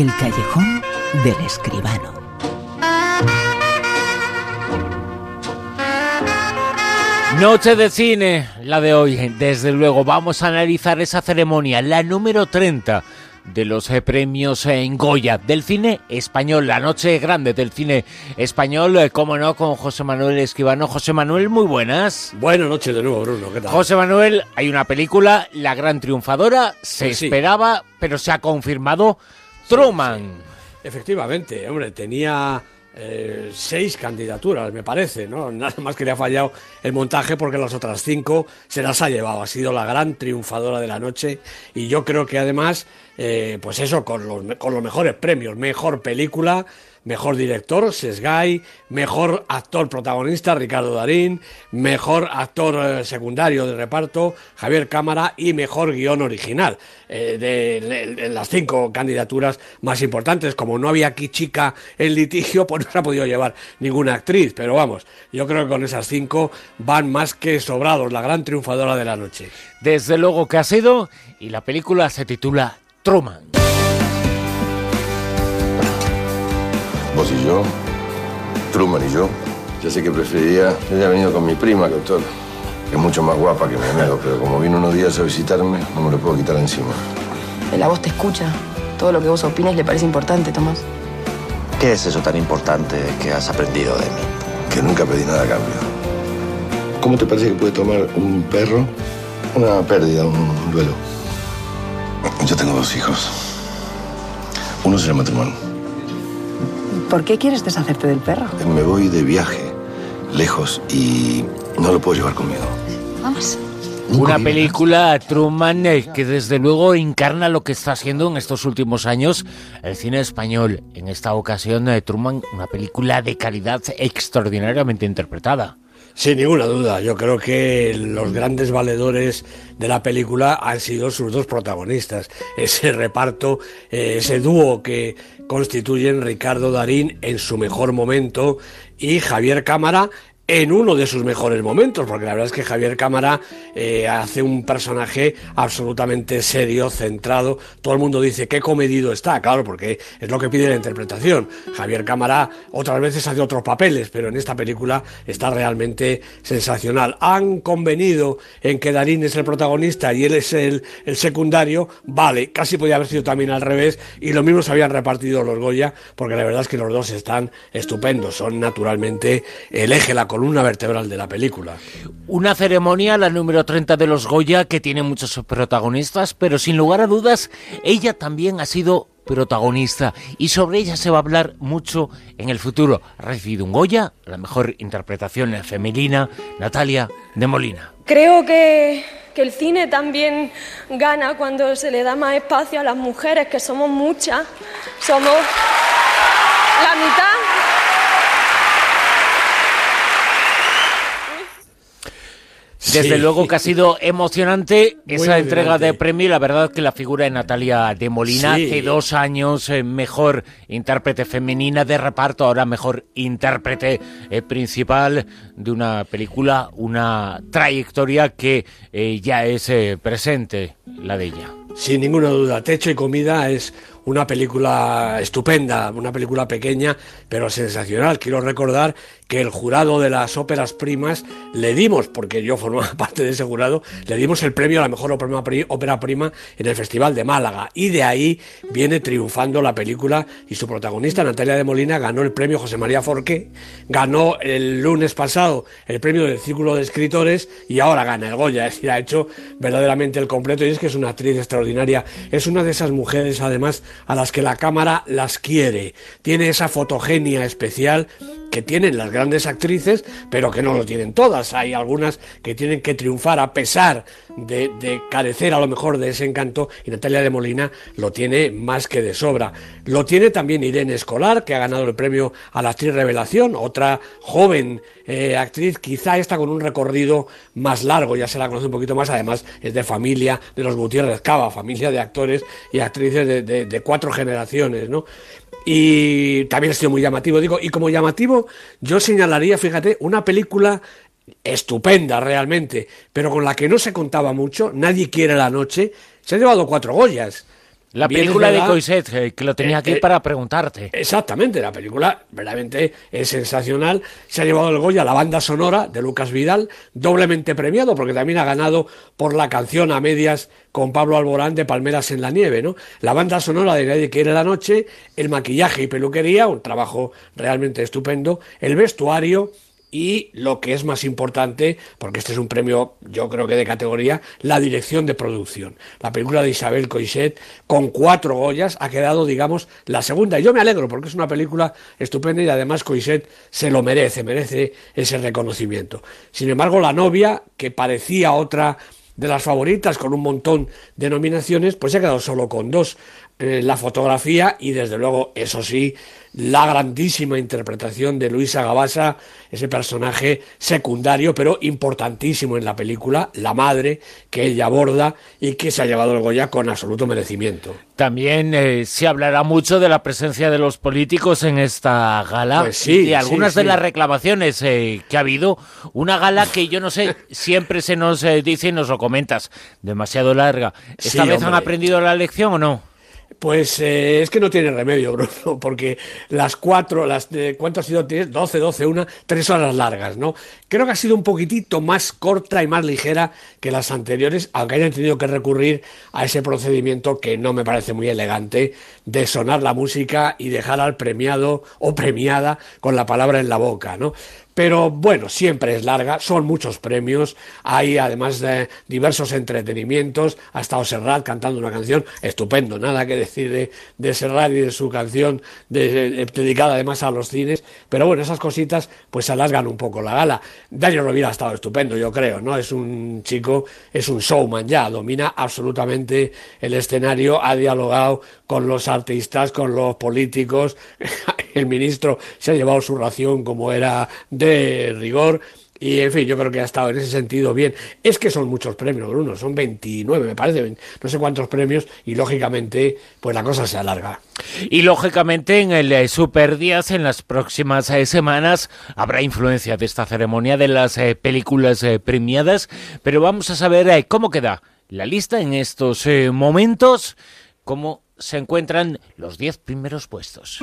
El callejón del escribano. Noche de cine, la de hoy. Desde luego vamos a analizar esa ceremonia, la número 30 de los eh, premios en Goya del cine español, la noche grande del cine español, eh, como no, con José Manuel Esquivano. José Manuel, muy buenas. Buenas noches de nuevo, Bruno. ¿Qué tal? José Manuel, hay una película, La Gran Triunfadora, se esperaba, pero se ha confirmado Truman. Efectivamente, hombre, tenía eh, seis candidaturas, me parece, ¿no? Nada más que le ha fallado el montaje porque las otras cinco se las ha llevado. Ha sido la gran triunfadora de la noche y yo creo que además, eh, pues eso, con los, con los mejores premios, mejor película, Mejor director, Sesgay. Mejor actor protagonista, Ricardo Darín. Mejor actor eh, secundario de reparto, Javier Cámara. Y mejor guion original. Eh, de, las cinco candidaturas más importantes. Como no había aquí chica en litigio, pues no se ha podido llevar ninguna actriz. Pero vamos, yo creo que con esas cinco van más que sobrados. La gran triunfadora de la noche. Desde luego que ha sido. Y la película se titula Truman. Vos y yo, Truman y yo. Ya sé que preferiría que haya venido con mi prima, doctor, que es mucho más guapa que mi amigo, pero como vino unos días a visitarme, no me lo puedo quitar encima. La voz te escucha. Todo lo que vos opines le parece importante, Tomás. ¿Qué es eso tan importante que has aprendido de mí? Que nunca pedí nada a cambio. ¿Cómo te parece que puede tomar un perro una pérdida, un duelo? Yo tengo dos hijos. Uno se llama Truman ¿Por qué quieres deshacerte del perro? Me voy de viaje, lejos, y no lo puedo llevar conmigo. Vamos. Una película, Truman, eh, que desde luego encarna lo que está haciendo en estos últimos años el cine español. En esta ocasión, eh, Truman, una película de calidad extraordinariamente interpretada. Sin ninguna duda, yo creo que los grandes valedores de la película han sido sus dos protagonistas. Ese reparto, eh, ese dúo que constituyen Ricardo Darín en su mejor momento y Javier Cámara en uno de sus mejores momentos, porque la verdad es que Javier Cámara eh, hace un personaje absolutamente serio, centrado. Todo el mundo dice qué comedido está, claro, porque es lo que pide la interpretación. Javier Cámara otras veces hace otros papeles, pero en esta película está realmente sensacional. Han convenido en que Darín es el protagonista y él es el, el secundario, vale, casi podía haber sido también al revés, y lo mismo se habían repartido los Goya, porque la verdad es que los dos están estupendos, son naturalmente el eje, la columna una vertebral de la película. Una ceremonia, la número 30 de los Goya, que tiene muchos protagonistas, pero sin lugar a dudas, ella también ha sido protagonista y sobre ella se va a hablar mucho en el futuro. Ha recibido un Goya, la mejor interpretación femenina, Natalia de Molina. Creo que, que el cine también gana cuando se le da más espacio a las mujeres, que somos muchas, somos la mitad Desde luego que ha sido emocionante esa entrega de premio la verdad que la figura de Natalia de Molina hace dos años eh, mejor intérprete femenina de reparto, ahora mejor intérprete eh, principal de una película, una trayectoria que eh, ya es presente, la de ella. Sin ninguna duda, Techo y Comida es una película estupenda, una película pequeña, pero sensacional. Quiero recordar que el jurado de las óperas primas le dimos, porque yo formaba parte de ese jurado, le dimos el premio a la mejor ópera prima en el Festival de Málaga. Y de ahí viene triunfando la película y su protagonista, Natalia de Molina, ganó el premio José María Forqué, ganó el lunes pasado el premio del Círculo de Escritores y ahora gana el Goya. Es decir, ha hecho verdaderamente el completo y es que es una actriz extraordinaria. Es una de esas mujeres, además, a las que la cámara las quiere. Tiene esa fotogenia especial que tienen las grandes actrices, pero que no lo tienen todas. Hay algunas que tienen que triunfar a pesar de, carecer a lo mejor de ese encanto y Natalia de Molina lo tiene más que de sobra. Lo tiene también Irene Escolar, que ha ganado el premio a la actriz revelación, otra joven eh, actriz, quizá está con un recorrido más largo, ya se la conoce un poquito más, además es de familia de los Gutiérrez Cava, familia de actores y actrices de, de cuatro generaciones, ¿no? Y también ha sido muy llamativo, digo, y como llamativo yo señalaría, fíjate, una película estupenda realmente, pero con la que no se contaba mucho, Nadie quiere la noche, se ha llevado cuatro Goyas. La película de Coiset, eh, que lo tenía aquí eh, para preguntarte. Exactamente, la película verdaderamente es sensacional. Se ha llevado el Goya la banda sonora de Lucas Vidal, doblemente premiado, porque también ha ganado por la canción a medias con Pablo Alborán de Palmeras en la Nieve, ¿no? La banda sonora de Nadie quiere la noche, el maquillaje y peluquería, un trabajo realmente estupendo, el vestuario y lo que es más importante, porque este es un premio yo creo que de categoría, la dirección de producción. La película de Isabel Coixet, con cuatro Goyas, ha quedado, digamos, la segunda. Y yo me alegro porque es una película estupenda y además Coixet se lo merece, merece ese reconocimiento. Sin embargo, la novia, que parecía otra de las favoritas con un montón de nominaciones, pues se ha quedado solo con dos. Eh, la fotografía y desde luego, eso sí, la grandísima interpretación de Luisa Gabasa, ese personaje secundario pero importantísimo en la película, la madre que ella aborda y que se ha llevado el Goya con absoluto merecimiento. También eh, se hablará mucho de la presencia de los políticos en esta gala pues sí, y algunas de las reclamaciones eh, que ha habido. Una gala que yo no sé, siempre se nos dice y nos lo comentas, demasiado larga. ¿Esta vez han aprendido la lección o no? Pues eh, es que no tiene remedio, Bruno, porque las cuatro, las de, ¿cuánto ha sido? 12, 12, una, tres horas largas, ¿no? Creo que ha sido un poquitito más corta y más ligera que las anteriores, aunque hayan tenido que recurrir a ese procedimiento que no me parece muy elegante de sonar la música y dejar al premiado o premiada con la palabra en la boca, ¿no? Pero bueno, siempre es larga, son muchos premios, hay además de diversos entretenimientos, ha estado Serrat cantando una canción estupendo, nada que decir de, de Serrat y de su canción dedicada además a los cines, pero bueno, esas cositas pues alargan un poco la gala. Daniel Rovira ha estado estupendo, yo creo, ¿no? Es un chico, es un showman ya, domina absolutamente el escenario, ha dialogado con los artistas, con los políticos, el ministro se ha llevado su ración como era de rigor. Y en fin, yo creo que ha estado en ese sentido bien. Es que son muchos premios, Bruno, son 29, me parece, no sé cuántos premios, y lógicamente, pues la cosa se alarga. Y lógicamente en el eh, Super Días, en las próximas eh, semanas, habrá influencia de esta ceremonia de las eh, películas premiadas, pero vamos a saber cómo queda la lista en estos momentos, cómo se encuentran los 10 primeros puestos.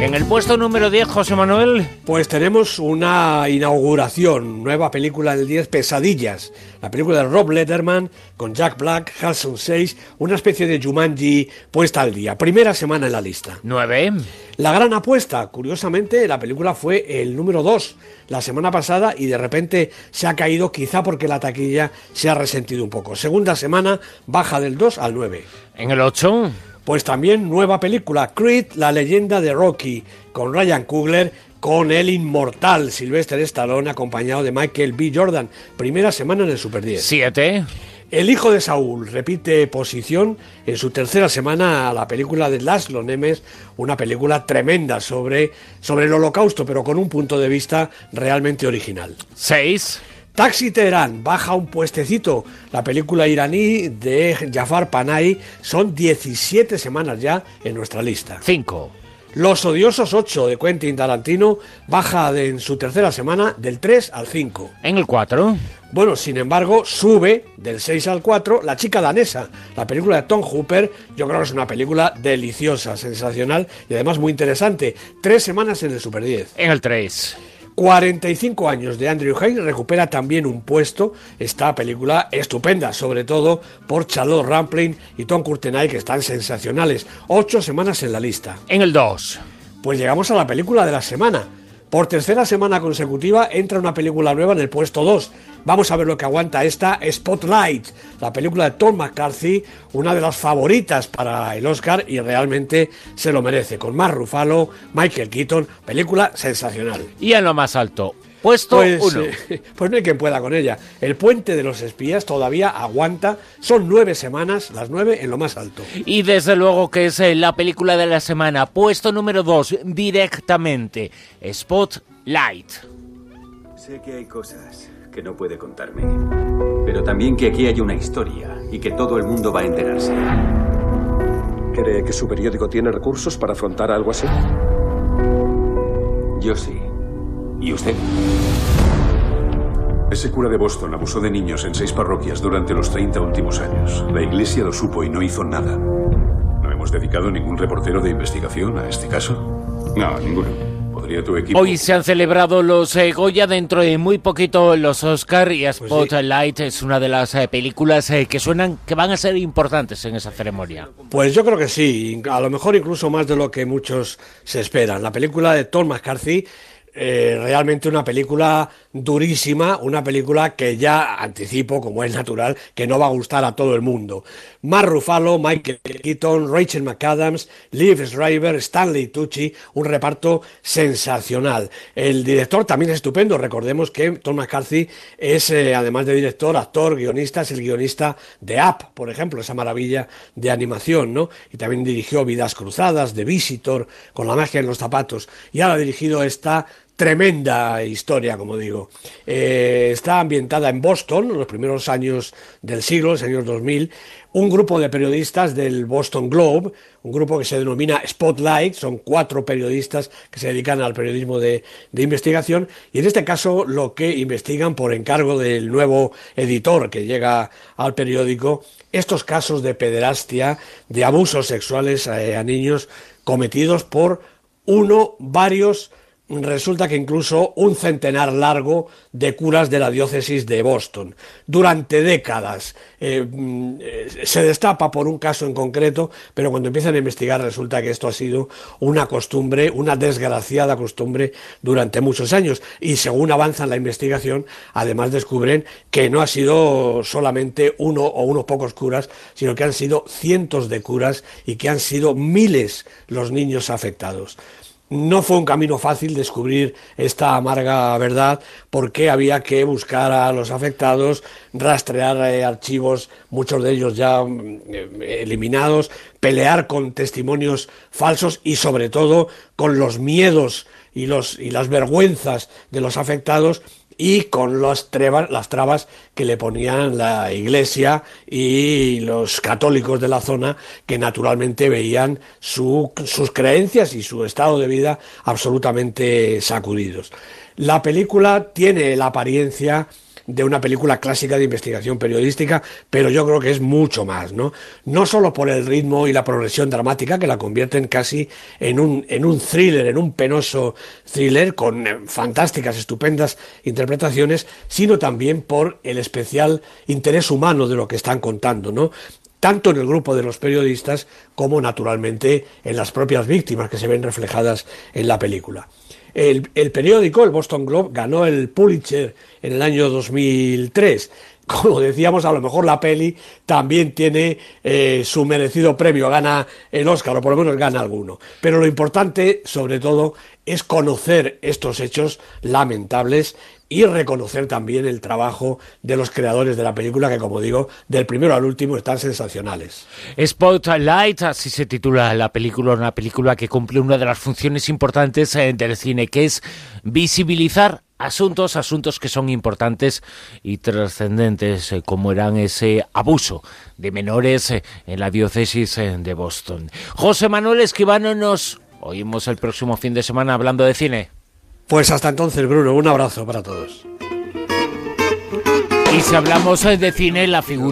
En el puesto número 10, José Manuel. Pues tenemos una inauguración, nueva película del 10, Pesadillas. La película de Rob Letterman con Jack Black, Halson 6, una especie de Jumanji puesta al día. Primera semana en la lista. 9. La gran apuesta, curiosamente, la película fue el número 2 la semana pasada y de repente se ha caído quizá porque la taquilla se ha resentido un poco. Segunda semana baja del 2 al 9. En el 8. Pues también nueva película, Creed, la leyenda de Rocky, con Ryan Coogler, con el inmortal Sylvester Stallone, acompañado de Michael B. Jordan. Primera semana en el Super 10. 7. El hijo de Saúl repite posición en su tercera semana a la película de Laszlo Nemes, una película tremenda sobre, sobre el holocausto, pero con un punto de vista realmente original. 6. Taxi Teherán baja un puestecito. La película iraní de Jafar Panay son 17 semanas ya en nuestra lista. 5. Los odiosos 8 de Quentin Tarantino baja de, en su tercera semana del 3 al 5. En el 4. Bueno, sin embargo, sube del 6 al 4 La chica danesa, la película de Tom Hooper. Yo creo que es una película deliciosa, sensacional y además muy interesante. Tres semanas en el Super 10. En el 3. 45 años de Andrew Haig recupera también un puesto. Esta película estupenda, sobre todo por Charlotte Rampling y Tom Courtenay, que están sensacionales. Ocho semanas en la lista. En el 2. Pues llegamos a la película de la semana. Por tercera semana consecutiva entra una película nueva en el puesto 2. Vamos a ver lo que aguanta esta Spotlight, la película de Tom McCarthy, una de las favoritas para el Oscar y realmente se lo merece. Con Mark Ruffalo, Michael Keaton, película sensacional. Y en lo más alto, Puesto pues, uno. Eh, pues no hay quien pueda con ella. El puente de los espías todavía aguanta. Son nueve semanas, las nueve en lo más alto. Y desde luego que es eh, la película de la semana. Puesto número dos, directamente. Spotlight. Sé que hay cosas que no puede contarme. Pero también que aquí hay una historia y que todo el mundo va a enterarse. ¿Cree que su periódico tiene recursos para afrontar algo así? Yo sí. ¿Y usted? Ese cura de Boston abusó de niños en seis parroquias durante los 30 últimos años. La iglesia lo supo y no hizo nada. ¿No hemos dedicado ningún reportero de investigación a este caso? No, ninguno. Hoy se han celebrado los eh, Goya, dentro de muy poquito los Oscar y pues Spotlight es una de las eh, películas eh, que suenan que van a ser importantes en esa ceremonia. Pues yo creo que sí, a lo mejor incluso más de lo que muchos se esperan. La película de Tom McCarthy eh, realmente una película durísima, una película que ya anticipo, como es natural, que no va a gustar a todo el mundo. Mark Ruffalo, Michael Keaton, Rachel McAdams, Liv Schreiber, Stanley Tucci, un reparto sensacional. El director también es estupendo, recordemos que Tom McCarthy es, eh, además de director, actor, guionista, es el guionista de Up, por ejemplo, esa maravilla de animación, ¿no? Y también dirigió Vidas Cruzadas, The Visitor, con la magia en los zapatos, y ahora ha dirigido esta tremenda historia, como digo. Eh, está ambientada en Boston, en los primeros años del siglo, los años 2000. Un grupo de periodistas del Boston Globe, un grupo que se denomina Spotlight, son cuatro periodistas que se dedican al periodismo de, de investigación, y en este caso lo que investigan por encargo del nuevo editor que llega al periódico, estos casos de pederastia, de abusos sexuales a niños cometidos por uno, varios, resulta que incluso un centenar largo de curas de la diócesis de Boston. Durante décadas eh, mm, se destapa por un caso en concreto, pero cuando empiezan a investigar resulta que esto ha sido una costumbre, una desgraciada costumbre durante muchos años. Y según avanza la investigación, además descubren que no ha sido solamente uno o unos pocos curas, sino que han sido cientos de curas y que han sido miles los niños afectados. No fue un camino fácil descubrir esta amarga verdad porque había que buscar a los afectados, rastrear eh, archivos, muchos de ellos ya mm, eh, eliminados, pelear con testimonios falsos y sobre todo con los miedos y, los, y las vergüenzas de los afectados y con las trabas, que le ponían la Iglesia y los católicos de la zona que naturalmente veían sus creencias y su estado de vida absolutamente sacudidos. La película tiene la apariencia de una película clásica de investigación periodística, pero yo creo que es mucho más, ¿no? No solo por el ritmo y la progresión dramática que la convierten casi en un, en un thriller, en un penoso thriller con eh, fantásticas, estupendas interpretaciones, sino también por el especial interés humano de lo que están contando, ¿no? tanto en el grupo de los periodistas como naturalmente en las propias víctimas que se ven reflejadas en la película. El, periódico, el Boston Globe, ganó el Pulitzer en el año 2003 como decíamos, a lo mejor la peli también tiene eh, su merecido premio, gana el Oscar, o por lo menos gana alguno. Pero lo importante, sobre todo, es conocer estos hechos lamentables y reconocer también el trabajo de los creadores de la película, que como digo, del primero al último están sensacionales. Spotlight, así se titula la película, una película que cumple una de las funciones importantes eh, del cine, que es visibilizar asuntos, asuntos que son importantes y trascendentes, eh, como eran ese abuso de menores eh, en la diócesis de Boston. José Manuel Esquivano nos oímos el próximo fin de semana hablando de cine. Pues hasta entonces, Bruno, un abrazo para todos. Y si hablamos de cine, la figura